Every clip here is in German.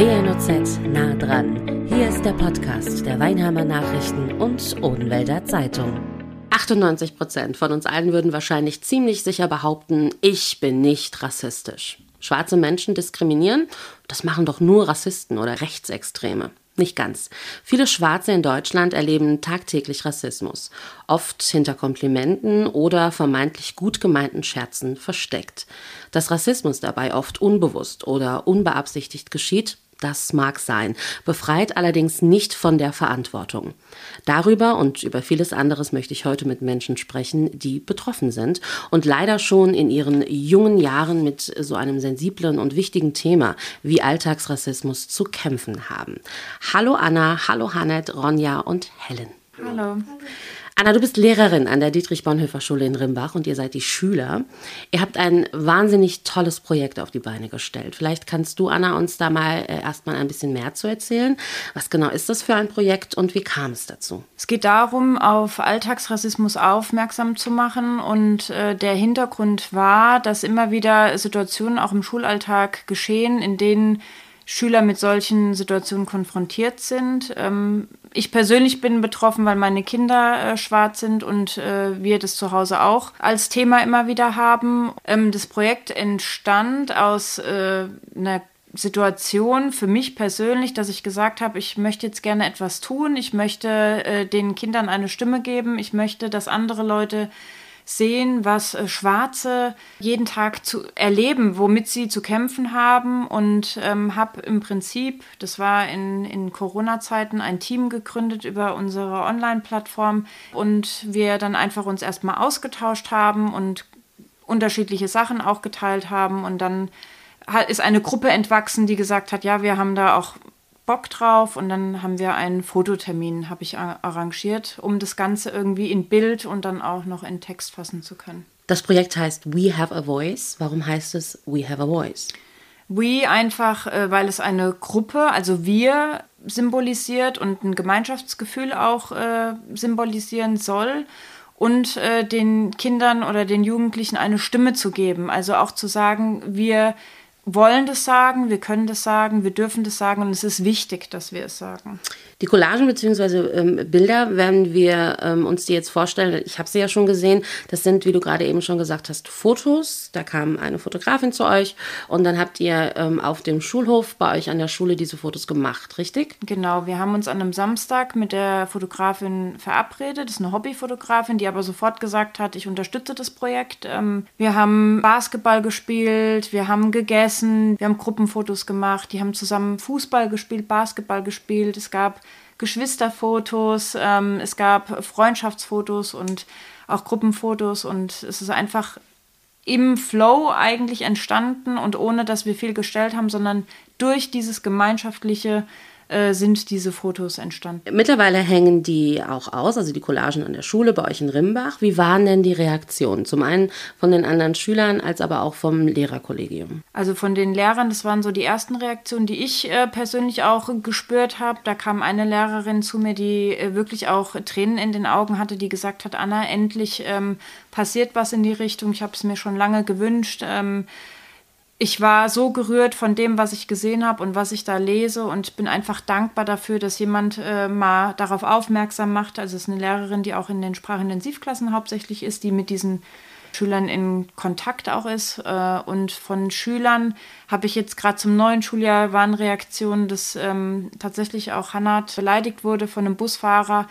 WNOZ nah dran. Hier ist der Podcast der Weinheimer Nachrichten und Odenwälder Zeitung. 98 Prozent von uns allen würden wahrscheinlich ziemlich sicher behaupten, ich bin nicht rassistisch. Schwarze Menschen diskriminieren, das machen doch nur Rassisten oder Rechtsextreme. Nicht ganz. Viele Schwarze in Deutschland erleben tagtäglich Rassismus, oft hinter Komplimenten oder vermeintlich gut gemeinten Scherzen versteckt. Dass Rassismus dabei oft unbewusst oder unbeabsichtigt geschieht, das mag sein, befreit allerdings nicht von der Verantwortung. Darüber und über vieles anderes möchte ich heute mit Menschen sprechen, die betroffen sind und leider schon in ihren jungen Jahren mit so einem sensiblen und wichtigen Thema wie Alltagsrassismus zu kämpfen haben. Hallo Anna, hallo Hanet, Ronja und Helen. Hallo. Anna, du bist Lehrerin an der Dietrich-Bonhoeffer-Schule in Rimbach und ihr seid die Schüler. Ihr habt ein wahnsinnig tolles Projekt auf die Beine gestellt. Vielleicht kannst du, Anna, uns da mal äh, erstmal ein bisschen mehr zu erzählen. Was genau ist das für ein Projekt und wie kam es dazu? Es geht darum, auf Alltagsrassismus aufmerksam zu machen. Und äh, der Hintergrund war, dass immer wieder Situationen auch im Schulalltag geschehen, in denen Schüler mit solchen Situationen konfrontiert sind. Ähm, ich persönlich bin betroffen, weil meine Kinder äh, schwarz sind und äh, wir das zu Hause auch als Thema immer wieder haben. Ähm, das Projekt entstand aus äh, einer Situation für mich persönlich, dass ich gesagt habe, ich möchte jetzt gerne etwas tun, ich möchte äh, den Kindern eine Stimme geben, ich möchte, dass andere Leute sehen, was äh, Schwarze jeden Tag zu erleben, womit sie zu kämpfen haben. Und ähm, habe im Prinzip, das war in, in Corona-Zeiten, ein Team gegründet über unsere Online-Plattform. Und wir dann einfach uns erstmal ausgetauscht haben und unterschiedliche Sachen auch geteilt haben. Und dann ist eine Gruppe entwachsen, die gesagt hat, ja, wir haben da auch Bock drauf und dann haben wir einen Fototermin, habe ich arrangiert, um das Ganze irgendwie in Bild und dann auch noch in Text fassen zu können. Das Projekt heißt We Have a Voice. Warum heißt es We Have a Voice? We einfach, äh, weil es eine Gruppe, also wir symbolisiert und ein Gemeinschaftsgefühl auch äh, symbolisieren soll und äh, den Kindern oder den Jugendlichen eine Stimme zu geben. Also auch zu sagen, wir wollen das sagen, wir können das sagen, wir dürfen das sagen und es ist wichtig, dass wir es sagen. Die Collagen bzw. Ähm, Bilder, wenn wir ähm, uns die jetzt vorstellen, ich habe sie ja schon gesehen, das sind, wie du gerade eben schon gesagt hast, Fotos. Da kam eine Fotografin zu euch und dann habt ihr ähm, auf dem Schulhof bei euch an der Schule diese Fotos gemacht, richtig? Genau, wir haben uns an einem Samstag mit der Fotografin verabredet. Das ist eine Hobbyfotografin, die aber sofort gesagt hat, ich unterstütze das Projekt. Ähm, wir haben Basketball gespielt, wir haben gegessen, wir haben Gruppenfotos gemacht, die haben zusammen Fußball gespielt, Basketball gespielt. Es gab Geschwisterfotos, ähm, es gab Freundschaftsfotos und auch Gruppenfotos und es ist einfach im Flow eigentlich entstanden und ohne dass wir viel gestellt haben, sondern durch dieses gemeinschaftliche äh, sind diese Fotos entstanden. Mittlerweile hängen die auch aus, also die Collagen an der Schule bei euch in Rimbach. Wie waren denn die Reaktionen? Zum einen von den anderen Schülern, als aber auch vom Lehrerkollegium. Also von den Lehrern, das waren so die ersten Reaktionen, die ich äh, persönlich auch gespürt habe. Da kam eine Lehrerin zu mir, die äh, wirklich auch Tränen in den Augen hatte, die gesagt hat, Anna, endlich ähm, passiert was in die Richtung. Ich habe es mir schon lange gewünscht. Ähm, ich war so gerührt von dem, was ich gesehen habe und was ich da lese und bin einfach dankbar dafür, dass jemand äh, mal darauf aufmerksam macht. Also es ist eine Lehrerin, die auch in den Sprachintensivklassen hauptsächlich ist, die mit diesen Schülern in Kontakt auch ist. Äh, und von Schülern habe ich jetzt gerade zum neuen Schuljahr waren Reaktionen, dass ähm, tatsächlich auch Hannat beleidigt wurde von einem Busfahrer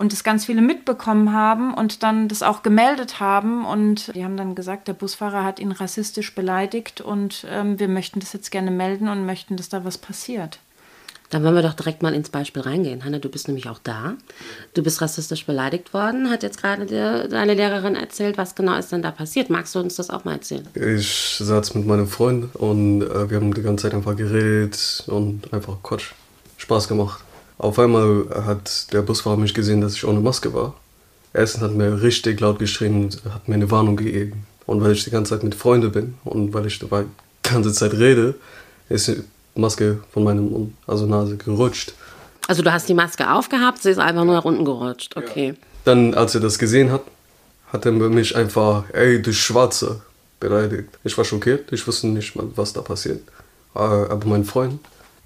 und das ganz viele mitbekommen haben und dann das auch gemeldet haben. Und die haben dann gesagt, der Busfahrer hat ihn rassistisch beleidigt und ähm, wir möchten das jetzt gerne melden und möchten, dass da was passiert. Dann wollen wir doch direkt mal ins Beispiel reingehen. Hanna, du bist nämlich auch da. Du bist rassistisch beleidigt worden, hat jetzt gerade deine Lehrerin erzählt. Was genau ist denn da passiert? Magst du uns das auch mal erzählen? Ich saß mit meinem Freund und äh, wir haben die ganze Zeit einfach geredet und einfach Quatsch. Spaß gemacht. Auf einmal hat der Busfahrer mich gesehen, dass ich ohne Maske war. Erstens hat mir richtig laut geschrien und hat mir eine Warnung gegeben. Und weil ich die ganze Zeit mit Freunden bin und weil ich dabei die ganze Zeit rede, ist die Maske von meinem Mund, also Nase gerutscht. Also du hast die Maske aufgehabt, sie ist einfach nur nach unten gerutscht, okay. Ja. Dann, als er das gesehen hat, hat er mich einfach, ey, du Schwarze, beleidigt. Ich war schockiert, ich wusste nicht mal, was da passiert. Aber mein Freund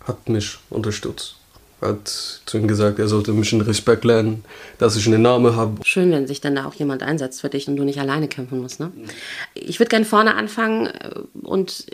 hat mich unterstützt hat zu ihm gesagt, er sollte mich in Respekt lernen, dass ich einen Namen habe. Schön, wenn sich dann da auch jemand einsetzt für dich und du nicht alleine kämpfen musst. Ne? Ich würde gerne vorne anfangen äh, und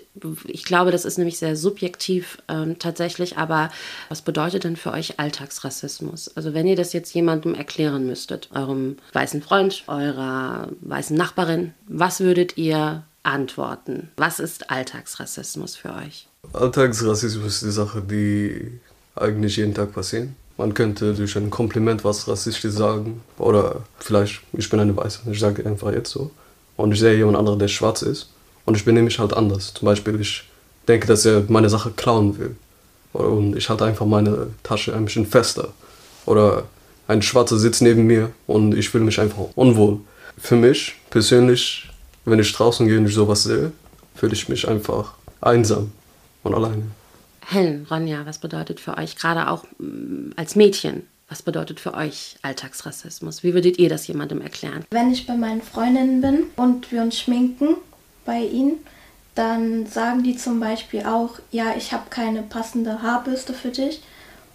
ich glaube, das ist nämlich sehr subjektiv ähm, tatsächlich, aber was bedeutet denn für euch Alltagsrassismus? Also wenn ihr das jetzt jemandem erklären müsstet, eurem weißen Freund, eurer weißen Nachbarin, was würdet ihr antworten? Was ist Alltagsrassismus für euch? Alltagsrassismus ist die Sache, die eigentlich jeden Tag passieren. Man könnte durch ein Kompliment was rassistisch sagen. Oder vielleicht, ich bin eine Weiße, ich sage einfach jetzt so. Und ich sehe jemand anderen, der schwarz ist. Und ich benehme mich halt anders. Zum Beispiel, ich denke, dass er meine Sache klauen will. Und ich halte einfach meine Tasche ein bisschen fester. Oder ein Schwarzer sitzt neben mir und ich fühle mich einfach unwohl. Für mich persönlich, wenn ich draußen gehe und ich sowas sehe, fühle ich mich einfach einsam und alleine. Helen, Ronja, was bedeutet für euch gerade auch mm, als Mädchen? Was bedeutet für euch Alltagsrassismus? Wie würdet ihr das jemandem erklären? Wenn ich bei meinen Freundinnen bin und wir uns schminken bei ihnen, dann sagen die zum Beispiel auch, ja, ich habe keine passende Haarbürste für dich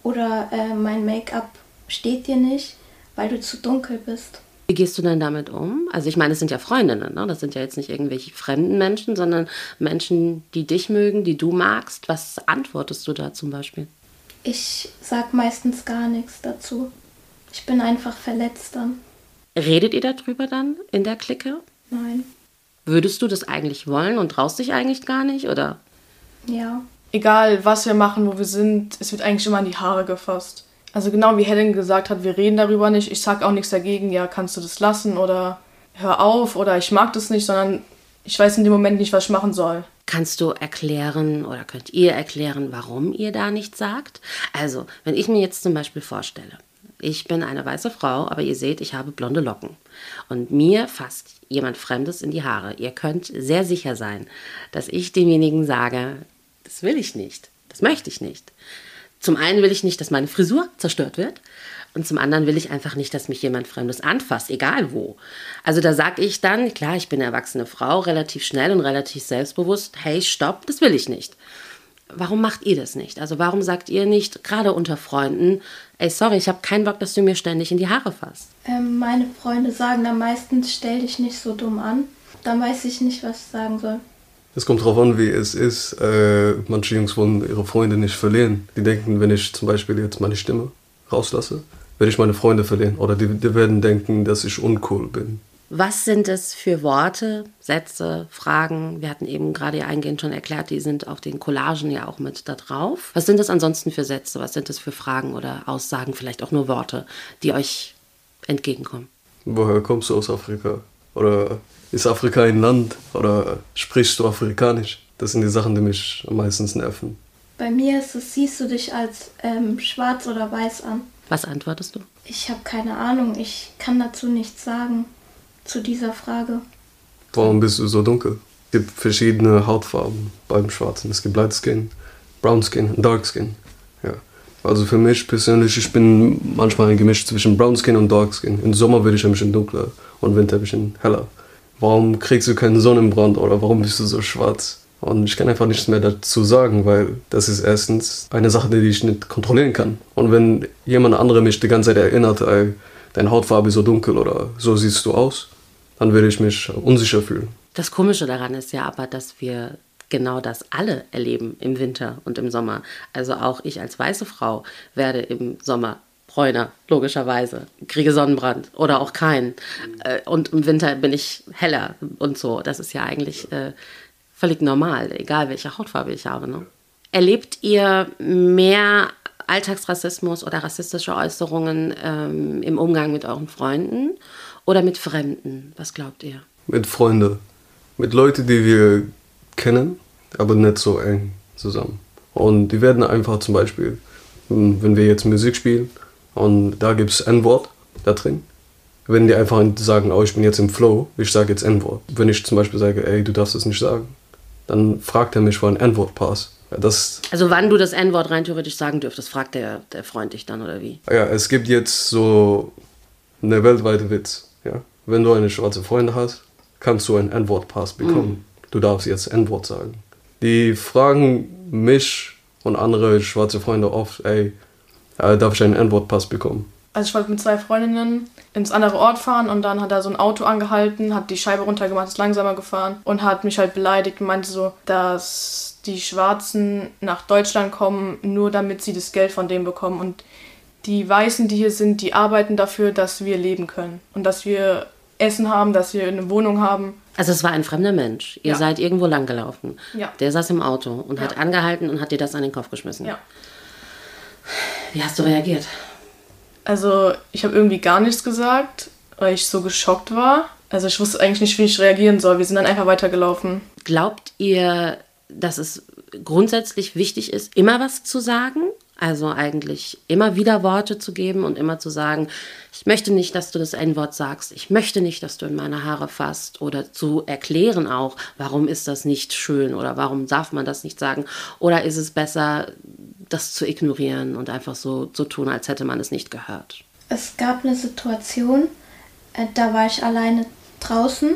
oder äh, mein Make-up steht dir nicht, weil du zu dunkel bist. Wie gehst du denn damit um? Also ich meine, es sind ja Freundinnen, ne? das sind ja jetzt nicht irgendwelche fremden Menschen, sondern Menschen, die dich mögen, die du magst. Was antwortest du da zum Beispiel? Ich sag meistens gar nichts dazu. Ich bin einfach verletzt dann. Redet ihr darüber dann in der Clique? Nein. Würdest du das eigentlich wollen und traust dich eigentlich gar nicht, oder? Ja. Egal, was wir machen, wo wir sind, es wird eigentlich immer an die Haare gefasst. Also genau wie Helen gesagt hat, wir reden darüber nicht. Ich sage auch nichts dagegen, ja, kannst du das lassen oder hör auf oder ich mag das nicht, sondern ich weiß in dem Moment nicht, was ich machen soll. Kannst du erklären oder könnt ihr erklären, warum ihr da nichts sagt? Also, wenn ich mir jetzt zum Beispiel vorstelle, ich bin eine weiße Frau, aber ihr seht, ich habe blonde Locken. Und mir fasst jemand Fremdes in die Haare. Ihr könnt sehr sicher sein, dass ich demjenigen sage, das will ich nicht, das möchte ich nicht. Zum einen will ich nicht, dass meine Frisur zerstört wird. Und zum anderen will ich einfach nicht, dass mich jemand Fremdes anfasst, egal wo. Also da sage ich dann, klar, ich bin eine erwachsene Frau, relativ schnell und relativ selbstbewusst, hey, stopp, das will ich nicht. Warum macht ihr das nicht? Also warum sagt ihr nicht, gerade unter Freunden, ey, sorry, ich habe keinen Bock, dass du mir ständig in die Haare fasst? Ähm, meine Freunde sagen dann meistens, stell dich nicht so dumm an. Dann weiß ich nicht, was ich sagen soll. Es kommt darauf an, wie es ist. Äh, manche Jungs wollen ihre Freunde nicht verlieren. Die denken, wenn ich zum Beispiel jetzt meine Stimme rauslasse, werde ich meine Freunde verlieren. Oder die, die werden denken, dass ich uncool bin. Was sind es für Worte, Sätze, Fragen? Wir hatten eben gerade eingehend schon erklärt, die sind auf den Collagen ja auch mit da drauf. Was sind das ansonsten für Sätze? Was sind das für Fragen oder Aussagen, vielleicht auch nur Worte, die euch entgegenkommen? Woher kommst du aus Afrika? Oder ist Afrika ein Land oder sprichst du Afrikanisch? Das sind die Sachen, die mich am meisten nerven. Bei mir ist es, siehst du dich als ähm, schwarz oder weiß an? Was antwortest du? Ich habe keine Ahnung, ich kann dazu nichts sagen, zu dieser Frage. Warum bist du so dunkel? Es gibt verschiedene Hautfarben beim Schwarzen. Es gibt Light Skin, Brown Skin und Dark Skin. Ja. Also für mich persönlich, ich bin manchmal ein Gemisch zwischen Brown Skin und Dark Skin. Im Sommer bin ich ein bisschen dunkler und Winter ein bisschen heller warum kriegst du keinen Sonnenbrand oder warum bist du so schwarz? Und ich kann einfach nichts mehr dazu sagen, weil das ist erstens eine Sache, die ich nicht kontrollieren kann. Und wenn jemand andere mich die ganze Zeit erinnert, ey, deine Hautfarbe ist so dunkel oder so siehst du aus, dann würde ich mich unsicher fühlen. Das Komische daran ist ja aber, dass wir genau das alle erleben im Winter und im Sommer. Also auch ich als weiße Frau werde im Sommer bräuner, logischerweise. Kriege Sonnenbrand oder auch keinen. Äh, und im Winter bin ich heller und so. Das ist ja eigentlich äh, völlig normal, egal welche Hautfarbe ich habe. Ne? Erlebt ihr mehr Alltagsrassismus oder rassistische Äußerungen ähm, im Umgang mit euren Freunden oder mit Fremden? Was glaubt ihr? Mit Freunden. Mit Leuten, die wir kennen, aber nicht so eng zusammen. Und die werden einfach zum Beispiel, wenn wir jetzt Musik spielen, und da gibt es N-Wort da drin. Wenn die einfach sagen, oh, ich bin jetzt im Flow, ich sage jetzt N-Wort. Wenn ich zum Beispiel sage, ey, du darfst das nicht sagen, dann fragt er mich, wo ein N-Wort passt. Das also wann du das N-Wort rein theoretisch sagen dürftest, fragt der, der Freund dich dann oder wie? Ja, es gibt jetzt so eine weltweite Witz. Ja? Wenn du eine schwarze Freundin hast, kannst du ein N-Wort-Pass bekommen. Mhm. Du darfst jetzt N-Wort sagen. Die fragen mich Und andere schwarze Freunde oft, ey, äh, darf ich einen N-Wort-Pass bekommen? Also ich wollte mit zwei Freundinnen ins andere Ort fahren und dann hat er so ein Auto angehalten, hat die Scheibe runtergemacht, ist langsamer gefahren und hat mich halt beleidigt und meinte so, dass die Schwarzen nach Deutschland kommen, nur damit sie das Geld von dem bekommen und die Weißen, die hier sind, die arbeiten dafür, dass wir leben können und dass wir Essen haben, dass wir eine Wohnung haben. Also es war ein fremder Mensch. Ihr Ja. seid irgendwo langgelaufen. Ja. Der saß im Auto und Ja. hat angehalten und hat dir das an den Kopf geschmissen. Ja. Wie hast du reagiert? Also ich habe irgendwie gar nichts gesagt, weil ich so geschockt war. Also ich wusste eigentlich nicht, wie ich reagieren soll. Wir sind dann einfach weitergelaufen. Glaubt ihr, dass es grundsätzlich wichtig ist, immer was zu sagen? Also eigentlich immer wieder Worte zu geben und immer zu sagen, ich möchte nicht, dass du das N-Wort sagst, ich möchte nicht, dass du in meine Haare fasst oder zu erklären auch, warum ist das nicht schön oder warum darf man das nicht sagen oder ist es besser, das zu ignorieren und einfach so zu tun, als hätte man es nicht gehört? Es gab eine Situation, äh, da war ich alleine draußen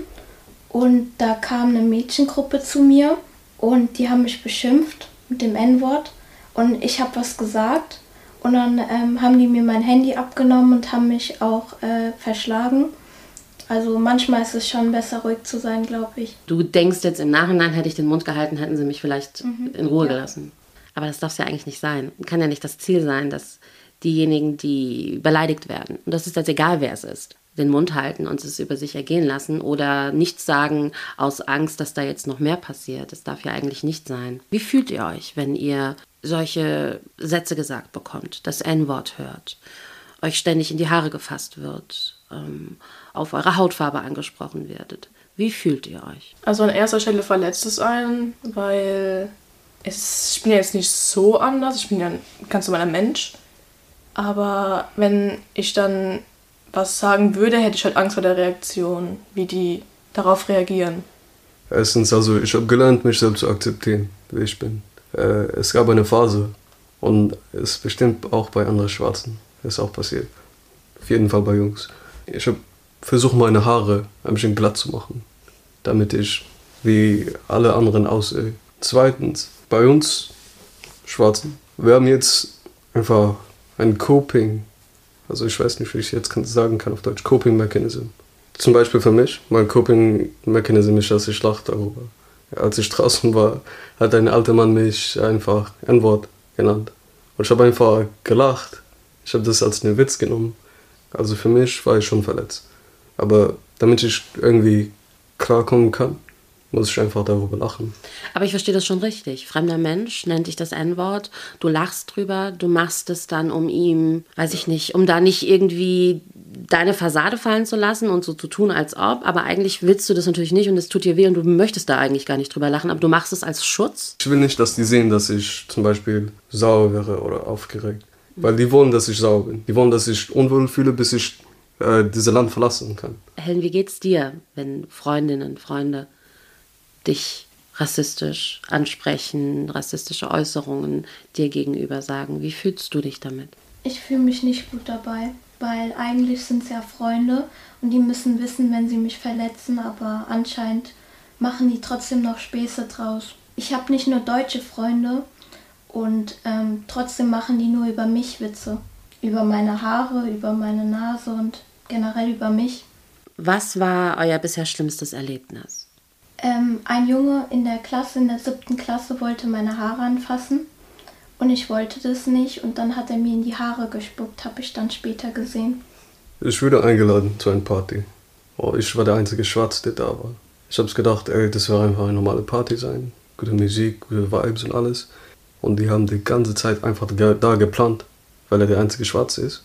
und da kam eine Mädchengruppe zu mir und die haben mich beschimpft mit dem N-Wort und ich habe was gesagt und dann ähm, haben die mir mein Handy abgenommen und haben mich auch äh, verschlagen. Also manchmal ist es schon besser, ruhig zu sein, glaube ich. Du denkst jetzt im Nachhinein, hätte ich den Mund gehalten, hätten sie mich vielleicht in Ruhe gelassen. Aber das darf ja eigentlich nicht sein. Kann ja nicht das Ziel sein, dass diejenigen, die beleidigt werden, und das ist jetzt egal, wer es ist, den Mund halten und es über sich ergehen lassen oder nichts sagen aus Angst, dass da jetzt noch mehr passiert. Das darf ja eigentlich nicht sein. Wie fühlt ihr euch, wenn ihr solche Sätze gesagt bekommt, das N-Wort hört, euch ständig in die Haare gefasst wird, ähm, auf eure Hautfarbe angesprochen werdet? Wie fühlt ihr euch? Also an erster Stelle verletzt es einen, weil es, ich bin ja jetzt nicht so anders. Ich bin ja ein ganz normaler Mensch. Aber wenn ich dann was sagen würde, hätte ich halt Angst vor der Reaktion, wie die darauf reagieren. Erstens, also ich habe gelernt, mich selbst zu akzeptieren, wie ich bin. Äh, es gab eine Phase und es bestimmt auch bei anderen Schwarzen ist auch passiert. Auf jeden Fall bei Jungs. Ich habe versucht, meine Haare ein bisschen glatt zu machen, damit ich wie alle anderen aussehe. Zweitens, bei uns Schwarzen, wir haben jetzt einfach ein Coping, also ich weiß nicht, wie ich jetzt sagen kann auf Deutsch, Coping Mechanism. Zum Beispiel für mich, mein Coping Mechanism ist, dass ich lache darüber. Als ich draußen war, hat ein alter Mann mich einfach ein Wort genannt. Und ich habe einfach gelacht. Ich habe das als einen Witz genommen. Also für mich war ich schon verletzt. Aber damit ich irgendwie klarkommen kann, muss ich einfach darüber lachen. Aber ich verstehe das schon richtig. Fremder Mensch nennt dich das N-Wort. Du lachst drüber, du machst es dann, um ihm, weiß ich nicht, um da nicht irgendwie deine Fassade fallen zu lassen und so zu tun, als ob. Aber eigentlich willst du das natürlich nicht und es tut dir weh und du möchtest da eigentlich gar nicht drüber lachen. Aber du machst es als Schutz. Ich will nicht, dass die sehen, dass ich zum Beispiel sauer wäre oder aufgeregt. Weil die wollen, dass ich sauer bin. Die wollen, dass ich unwohl fühle, bis ich äh, dieses Land verlassen kann. Helen, wie geht's dir, wenn Freundinnen, Freunde dich rassistisch ansprechen, rassistische Äußerungen dir gegenüber sagen? Wie fühlst du dich damit? Ich fühle mich nicht gut dabei, weil eigentlich sind es ja Freunde und die müssen wissen, wenn sie mich verletzen, aber anscheinend machen die trotzdem noch Späße draus. Ich habe nicht nur deutsche Freunde und ähm, trotzdem machen die nur über mich Witze. Über meine Haare, über meine Nase und generell über mich. Was war euer bisher schlimmstes Erlebnis? Ähm, ein Junge in der Klasse, in der siebten Klasse, wollte meine Haare anfassen und ich wollte das nicht und dann hat er mir in die Haare gespuckt, habe ich dann später gesehen. Ich wurde eingeladen zu einer Party. Oh, ich war der einzige Schwarz, der da war. Ich hab's gedacht, ey, das wird einfach eine normale Party sein. Gute Musik, gute Vibes und alles. Und die haben die ganze Zeit einfach da da geplant, weil er der einzige Schwarze ist.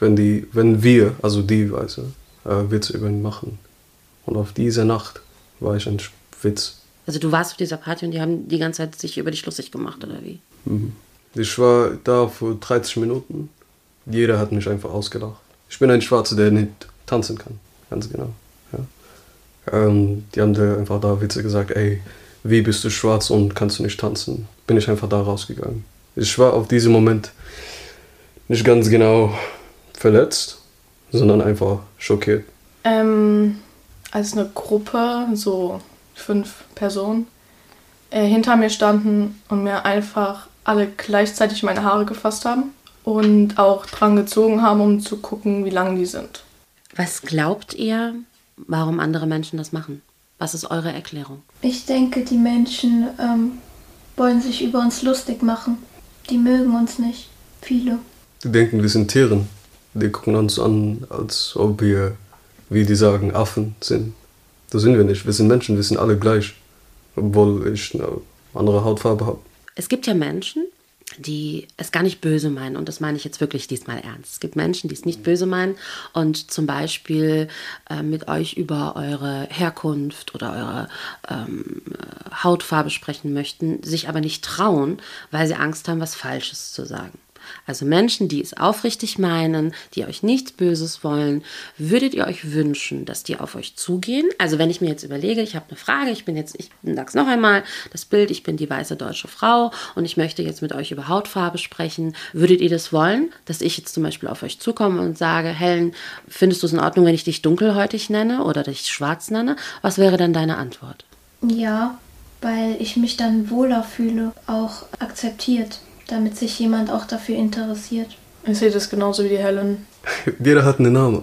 Wenn, die, wenn wir, also die Weiße, äh, Witze über ihn machen. Und auf diese Nacht war ich ein Witz. Also du warst auf dieser Party und die haben die ganze Zeit sich über dich lustig gemacht, oder wie? Ich war da für 30 Minuten. Jeder hat mich einfach ausgelacht. Ich bin ein Schwarzer, der nicht tanzen kann. Ganz genau. Ja. Ähm, die haben da einfach da Witze gesagt, ey, wie bist du schwarz und kannst du nicht tanzen? Bin ich einfach da rausgegangen. Ich war auf diesem Moment nicht ganz genau verletzt, sondern einfach schockiert. Ähm, als eine Gruppe, so fünf Personen, äh, hinter mir standen und mir einfach alle gleichzeitig meine Haare gefasst haben und auch dran gezogen haben, um zu gucken, wie lang die sind. Was glaubt ihr, warum andere Menschen das machen? Was ist eure Erklärung? Ich denke, die Menschen ähm, wollen sich über uns lustig machen. Die mögen uns nicht. Viele. Die denken, wir sind Tieren. Die gucken uns an, als ob wir, wie die sagen, Affen sind. Das sind wir nicht. Wir sind Menschen, wir sind alle gleich. Obwohl ich eine andere Hautfarbe habe. Es gibt ja Menschen, die es gar nicht böse meinen. Und das meine ich jetzt wirklich diesmal ernst. Es gibt Menschen, die es nicht böse meinen und zum Beispiel äh, mit euch über eure Herkunft oder eure ähm, Hautfarbe sprechen möchten, sich aber nicht trauen, weil sie Angst haben, was Falsches zu sagen. Also Menschen, die es aufrichtig meinen, die euch nichts Böses wollen, würdet ihr euch wünschen, dass die auf euch zugehen? Also wenn ich mir jetzt überlege, ich habe eine Frage, ich bin jetzt, ich sag's noch einmal, das Bild, ich bin die weiße deutsche Frau und ich möchte jetzt mit euch über Hautfarbe sprechen. Würdet ihr das wollen, dass ich jetzt zum Beispiel auf euch zukomme und sage, Helen, findest du es in Ordnung, wenn ich dich dunkelhäutig nenne oder dich schwarz nenne? Was wäre dann deine Antwort? Ja, weil ich mich dann wohler fühle, auch akzeptiert damit sich jemand auch dafür interessiert. Ich sehe das genauso wie die Helen. Jeder hat einen Namen.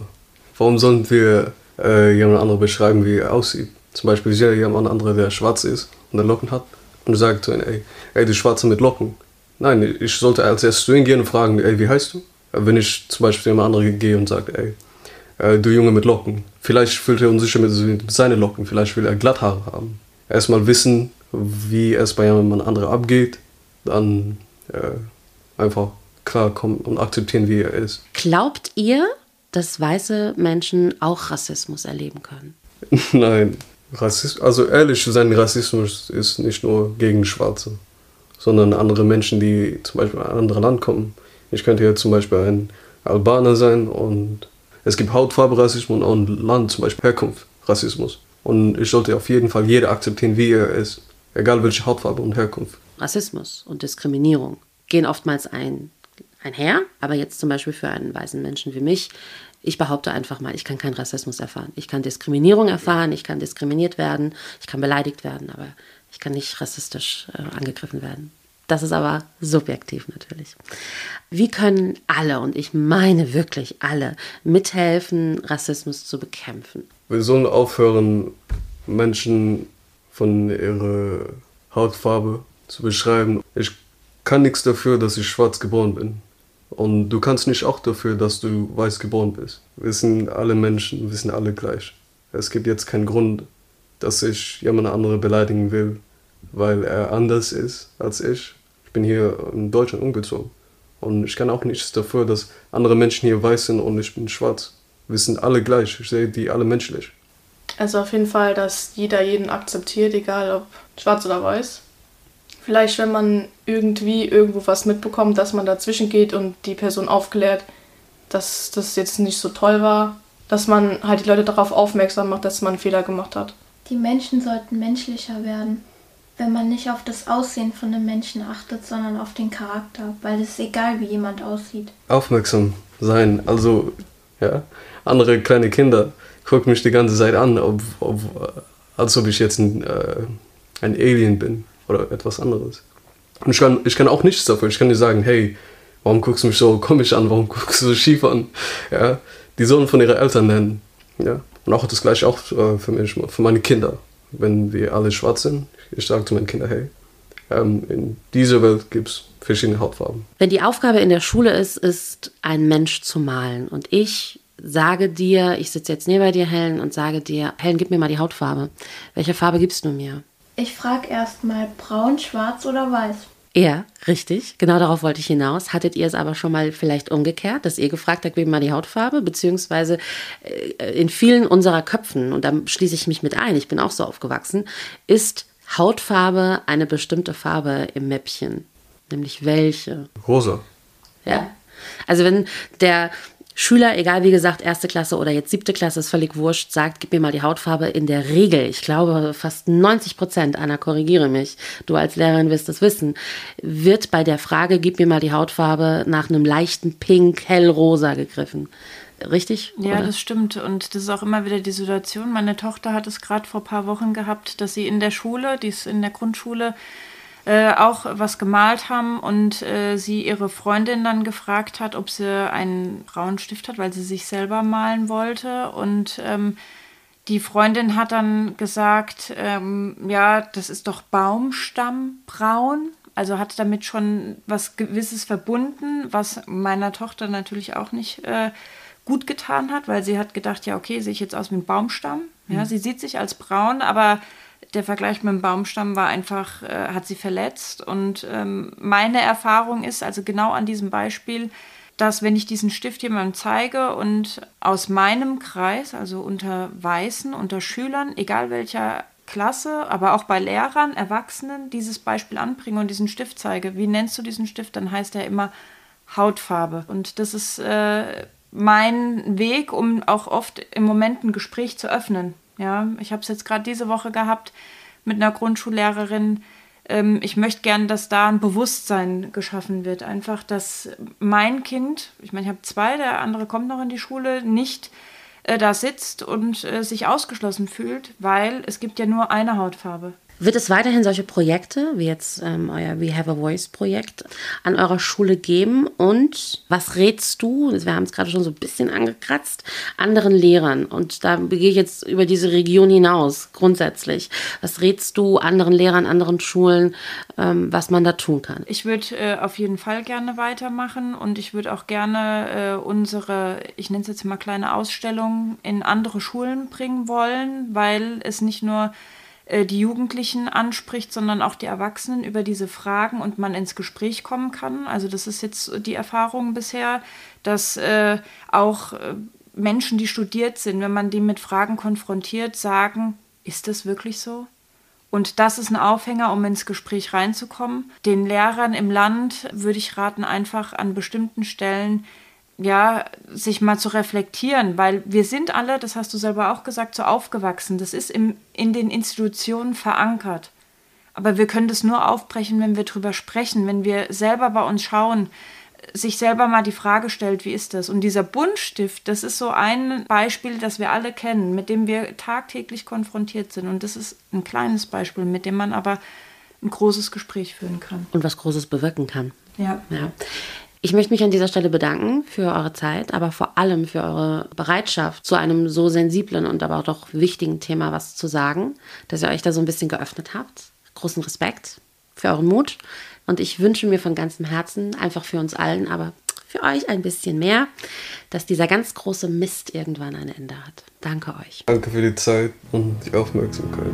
Warum sollen wir äh, jemand anderen beschreiben, wie er aussieht? Zum Beispiel sehe jemand anderen, der schwarz ist und der Locken hat und sagt zu ihm, ey, ey, du Schwarze mit Locken. Nein, ich sollte als erstes zu ihm gehen und fragen, ey, wie heißt du? Äh, wenn ich zum Beispiel zu jemand anderen gehe und sage, ey, äh, du Junge mit Locken. Vielleicht fühlt er unsicher mit seinen Locken, vielleicht will er Glatthaare haben. Erstmal wissen, wie es bei jemand anderem abgeht, dann äh, einfach klarkommen und akzeptieren, wie er ist. Glaubt ihr, dass weiße Menschen auch Rassismus erleben können? Nein, Rassismus, also ehrlich zu sein, Rassismus ist nicht nur gegen Schwarze, sondern andere Menschen, die zum Beispiel in ein anderes Land kommen. Ich könnte hier zum Beispiel ein Albaner sein und es gibt Hautfarbe-Rassismus und auch ein Land, zum Beispiel Herkunft-Rassismus. Und ich sollte auf jeden Fall jeder akzeptieren, wie er ist, egal welche Hautfarbe und Herkunft. Rassismus und Diskriminierung gehen oftmals ein, einher. Aber jetzt zum Beispiel für einen weißen Menschen wie mich, ich behaupte einfach mal, ich kann keinen Rassismus erfahren. Ich kann Diskriminierung erfahren, ich kann diskriminiert werden, ich kann beleidigt werden, aber ich kann nicht rassistisch äh, angegriffen werden. Das ist aber subjektiv natürlich. Wie können alle, und ich meine wirklich alle, mithelfen, Rassismus zu bekämpfen? Wir sollen aufhören, Menschen von ihrer Hautfarbe zu beschreiben. Ich kann nichts dafür, dass ich schwarz geboren bin. Und du kannst nicht auch dafür, dass du weiß geboren bist. Wir sind alle Menschen, wir sind alle gleich. Es gibt jetzt keinen Grund, dass ich jemand andere beleidigen will, weil er anders ist als ich. Ich bin hier in Deutschland umgezogen. Und ich kann auch nichts dafür, dass andere Menschen hier weiß sind und ich bin schwarz. Wir sind alle gleich. Ich sehe die alle menschlich. Also auf jeden Fall, dass jeder jeden akzeptiert, egal ob schwarz oder weiß. Vielleicht, wenn man irgendwie irgendwo was mitbekommt, dass man dazwischen geht und die Person aufklärt, dass das jetzt nicht so toll war, dass man halt die Leute darauf aufmerksam macht, dass man einen Fehler gemacht hat. Die Menschen sollten menschlicher werden, wenn man nicht auf das Aussehen von einem Menschen achtet, sondern auf den Charakter, weil es ist egal, wie jemand aussieht. Aufmerksam sein, also ja, andere kleine Kinder gucken mich die ganze Zeit an, ob, ob, als ob ich jetzt ein, äh, ein Alien bin oder etwas anderes. Und ich kann, ich kann auch nichts dafür. Ich kann dir sagen, hey, warum guckst du mich so komisch an, warum guckst du so schief an? Ja, die sollen von ihren Eltern nennen. Ja? Und auch das gleiche auch äh, für mich, für meine Kinder. Wenn wir alle schwarz sind, ich sage zu meinen Kindern, hey, ähm, in dieser Welt gibt es verschiedene Hautfarben. Wenn die Aufgabe in der Schule ist, ist ein Mensch zu malen. Und ich sage dir, ich sitze jetzt neben dir, Helen, und sage dir, Helen, gib mir mal die Hautfarbe. Welche Farbe gibst du mir? Ich frage erstmal braun, schwarz oder weiß. Ja, richtig. Genau darauf wollte ich hinaus. Hattet ihr es aber schon mal vielleicht umgekehrt, dass ihr gefragt habt, wie mal die Hautfarbe, beziehungsweise äh, in vielen unserer Köpfen, und da schließe ich mich mit ein, ich bin auch so aufgewachsen, ist Hautfarbe eine bestimmte Farbe im Mäppchen. Nämlich welche? Rosa. Ja. Also wenn der Schüler, egal wie gesagt, erste Klasse oder jetzt siebte Klasse, ist völlig wurscht, sagt, gib mir mal die Hautfarbe. In der Regel, ich glaube fast 90 Prozent, Anna, korrigiere mich, du als Lehrerin wirst es wissen, wird bei der Frage, gib mir mal die Hautfarbe, nach einem leichten Pink, hellrosa gegriffen. richtig? Ja, oder? das stimmt. Und das ist auch immer wieder die Situation. Meine Tochter hat es gerade vor ein paar Wochen gehabt, dass sie in der Schule, die ist in der Grundschule, äh, auch was gemalt haben und äh, sie ihre Freundin dann gefragt hat, ob sie einen braunen Stift hat, weil sie sich selber malen wollte. Und ähm, die Freundin hat dann gesagt, ähm, ja, das ist doch Baumstammbraun. Also hat damit schon was Gewisses verbunden, was meiner Tochter natürlich auch nicht äh, gut getan hat, weil sie hat gedacht, ja, okay, sehe ich jetzt aus wie ein Baumstamm. Ja, mhm. sie sieht sich als braun, aber der Vergleich mit dem Baumstamm war einfach, äh, hat sie verletzt. Und ähm, meine Erfahrung ist, also genau an diesem Beispiel, dass wenn ich diesen Stift jemandem zeige und aus meinem Kreis, also unter Weißen, unter Schülern, egal welcher Klasse, aber auch bei Lehrern, Erwachsenen, dieses Beispiel anbringe und diesen Stift zeige, wie nennst du diesen Stift, dann heißt er immer Hautfarbe. Und das ist äh, mein Weg, um auch oft im Moment ein Gespräch zu öffnen. Ja, ich habe es jetzt gerade diese Woche gehabt mit einer Grundschullehrerin. Ähm, ich möchte gerne, dass da ein Bewusstsein geschaffen wird. Einfach, dass mein Kind, ich meine, ich habe zwei, der andere kommt noch in die Schule, nicht äh, da sitzt und äh, sich ausgeschlossen fühlt, weil es gibt ja nur eine Hautfarbe. Wird es weiterhin solche Projekte, wie jetzt ähm, euer We Have a Voice Projekt, an eurer Schule geben? Und was rätst du, wir haben es gerade schon so ein bisschen angekratzt, anderen Lehrern? Und da gehe ich jetzt über diese Region hinaus, grundsätzlich. Was rätst du anderen Lehrern, anderen Schulen, ähm, was man da tun kann? Ich würde äh, auf jeden Fall gerne weitermachen und ich würde auch gerne äh, unsere, ich nenne es jetzt mal kleine Ausstellung, in andere Schulen bringen wollen, weil es nicht nur äh, die Jugendlichen anspricht, sondern auch die Erwachsenen über diese Fragen und man ins Gespräch kommen kann. Also das ist jetzt die Erfahrung bisher, dass äh, auch äh, Menschen, die studiert sind, wenn man die mit Fragen konfrontiert, sagen, ist das wirklich so? Und das ist ein Aufhänger, um ins Gespräch reinzukommen. Den Lehrern im Land würde ich raten, einfach an bestimmten Stellen ja, sich mal zu reflektieren, weil wir sind alle, das hast du selber auch gesagt, so aufgewachsen. Das ist im, in den Institutionen verankert. Aber wir können das nur aufbrechen, wenn wir drüber sprechen, wenn wir selber bei uns schauen, sich selber mal die Frage stellt, wie ist das? Und dieser Buntstift, das ist so ein Beispiel, das wir alle kennen, mit dem wir tagtäglich konfrontiert sind. Und das ist ein kleines Beispiel, mit dem man aber ein großes Gespräch führen kann. Und was Großes bewirken kann. Ja. ja. Ich möchte mich an dieser Stelle bedanken für eure Zeit, aber vor allem für eure Bereitschaft, zu einem so sensiblen und aber auch doch wichtigen Thema was zu sagen, dass ihr euch da so ein bisschen geöffnet habt. Großen Respekt für euren Mut. Und ich wünsche mir von ganzem Herzen, einfach für uns allen, aber für euch ein bisschen mehr, dass dieser ganz große Mist irgendwann ein Ende hat. Danke euch. Danke für die Zeit und die Aufmerksamkeit.